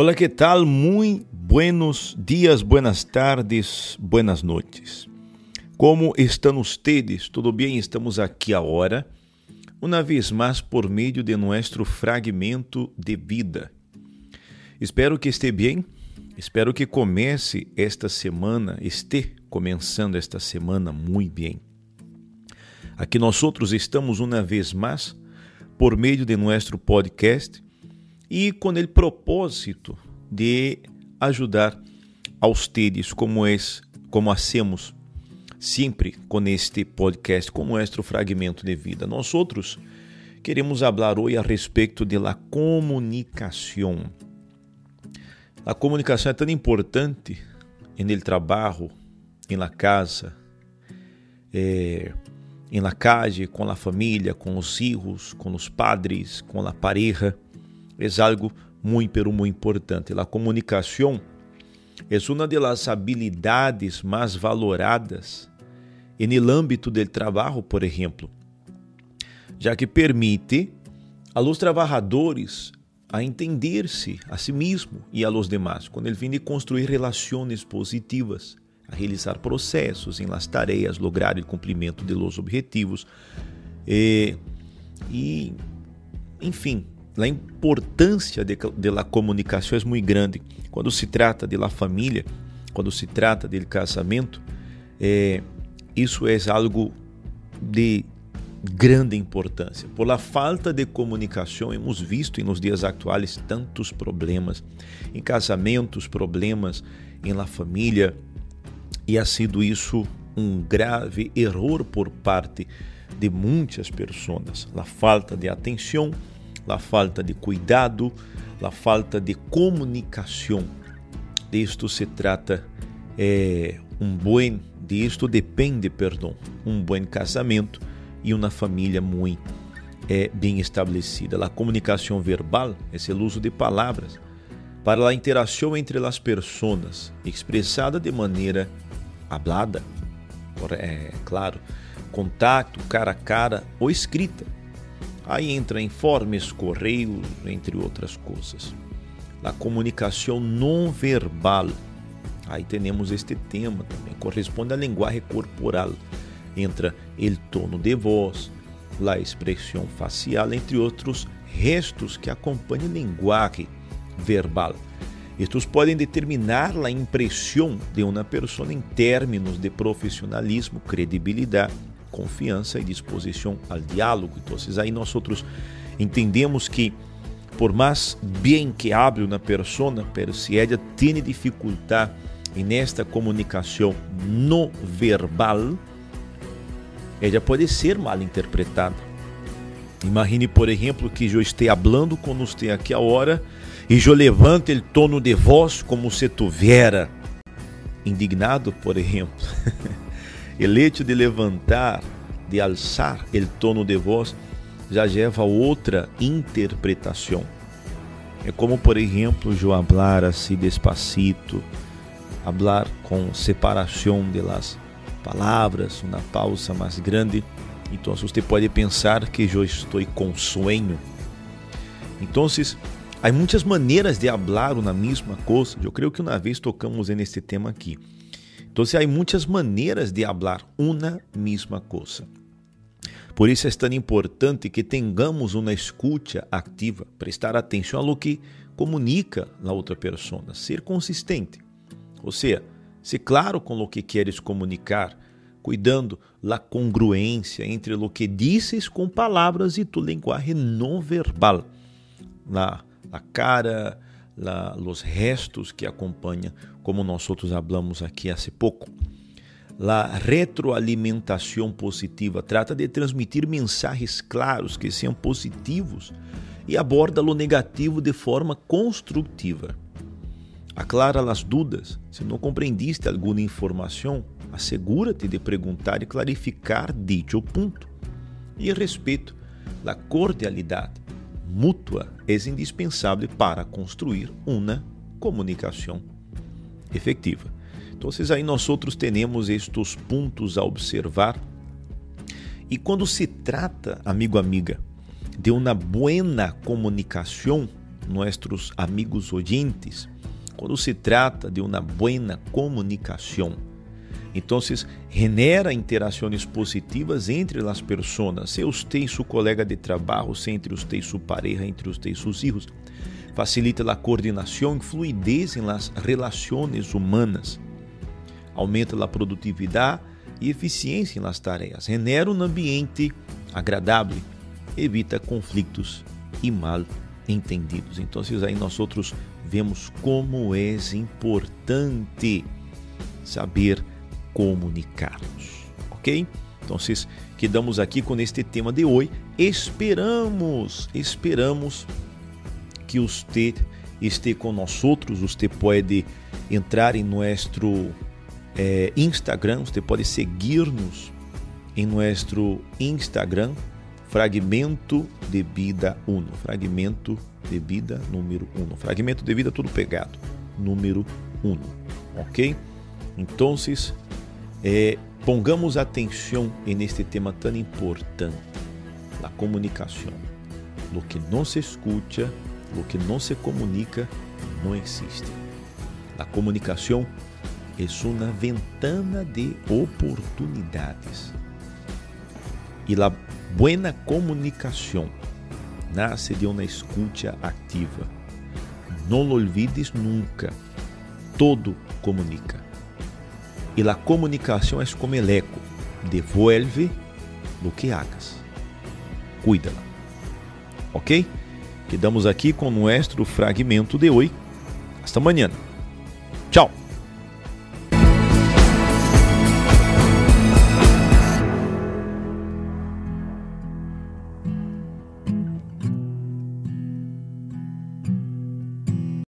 Hola, ¿qué tal? Muy buenos días, buenas tardes, buenas noites. Como estão ustedes? Tudo bem? Estamos aqui agora, uma vez mais por meio de nosso fragmento de vida. Espero que esteja bem, espero que comece esta semana, este começando esta semana muito bem. Aqui nós outros estamos uma vez mais por meio de nosso podcast e com o propósito de ajudar a ustedes, como é, como hacemos sempre com este podcast, com nosso fragmento de vida. Nós outros queremos falar hoje a respeito de la comunicação. A comunicação é tão importante no trabalho, na casa, eh, em la calle, com a família, com os filhos, com os padres, com a pareja é algo muito, pero muito importante. A comunicação é uma das habilidades mais valoradas no âmbito do trabalho, por exemplo, já que permite a los trabalhadores a entender-se a si mesmo e a los demás, quando ele vem de construir relações positivas, a realizar processos em las tareas, lograr o cumprimento de los objetivos e, e enfim, a importância de, de la comunicação é muito grande. Quando se trata de la família, quando se trata de casamento, é, isso é algo de grande importância. Por la falta de comunicação, hemos visto nos dias atuais tantos problemas em casamentos, problemas em la família, e ha sido isso um grave erro por parte de muitas pessoas. A falta de atenção a falta de cuidado, a falta de comunicação. De se trata é, um bom, de isto depende, perdão, um bom casamento e uma família muito é, bem estabelecida. A comunicação verbal é o uso de palavras para a interação entre as pessoas, expressada de maneira hablada, é claro, contato cara a cara ou escrita Aí entra informes, correios, entre outras coisas. A comunicação não verbal. Aí temos este tema também. Corresponde à linguagem corporal. Entra o tono de voz, a expressão facial, entre outros restos que acompanham a linguagem verbal. Estes podem determinar a impressão de uma pessoa em termos de profissionalismo, credibilidade confiança e disposição ao diálogo. Então, aí nós outros entendemos que por mais bem que hable uma persona, pero se ela tem dificuldade nesta comunicação no verbal, ela pode ser mal interpretada. Imagine, por exemplo, que eu esteja falando com você aqui a hora e eu levante o tono de voz como se tivera indignado, por exemplo. El hecho de levantar, de alçar o tono de voz, já leva a outra interpretação. É como, por exemplo, eu falar assim despacito, falar com separação de las palavras, uma pausa mais grande. Então, você pode pensar que eu estou com sonho. Então, há muitas maneiras de falar uma mesma coisa. Eu creio que uma vez tocamos nesse tema aqui. Então, há muitas maneiras de falar uma mesma coisa. Por isso é tão importante que tenhamos uma escuta ativa, prestar atenção ao que comunica a outra pessoa, ser consistente. Ou seja, ser claro com o que queres comunicar, cuidando da congruência entre o que dizes com palavras e tu linguagem não verbal. Na, na cara, la, los restos que acompanham, como nós outros hablamos aqui há pouco. A retroalimentação positiva trata de transmitir mensagens claros que sejam positivos e aborda o negativo de forma construtiva. Aclara as dúvidas. Se não compreendiste alguma informação, assegura-te de perguntar e clarificar dito ponto. E respeito, a cordialidade mútua é indispensável para construir uma comunicação efetiva. Então, aí nós outros temos estes pontos a observar. E quando se trata, amigo amiga, de uma boa comunicação, nossos amigos oyentes quando se trata de uma boa comunicação. Então, genera interações positivas entre as pessoas, se você e seu colega de trabalho, se entre você e sua pareja, entre você e seus filhos. Facilita a coordenação e fluidez em las relações humanas. Aumenta a produtividade e eficiência em las tarefas. Genera um ambiente agradável. Evita conflitos e mal entendidos. Então, aí nós outros vemos como é importante saber comunicar-nos, ok? Então, quedamos aqui com este tema de hoje. Esperamos, esperamos que você esteja outros. Você pode entrar em nosso é, Instagram, você pode seguir-nos em nosso Instagram, Fragmento de Vida 1. Fragmento de Vida número 1. Fragmento de Vida tudo pegado, número 1. Ok? Então, eh, pongamos atenção neste tema tão importante, a comunicação. Lo que não se escuta, lo que não se comunica, não existe. A comunicação é uma ventana de oportunidades. E a buena comunicação nasce de uma escuta ativa. Não lo olvides nunca. Todo comunica. E a comunicação é como el eco. Devuelve lo que hagas. Cuídala. Ok? Quedamos aqui com o nosso fragmento de hoje. Hasta amanhã. Tchau.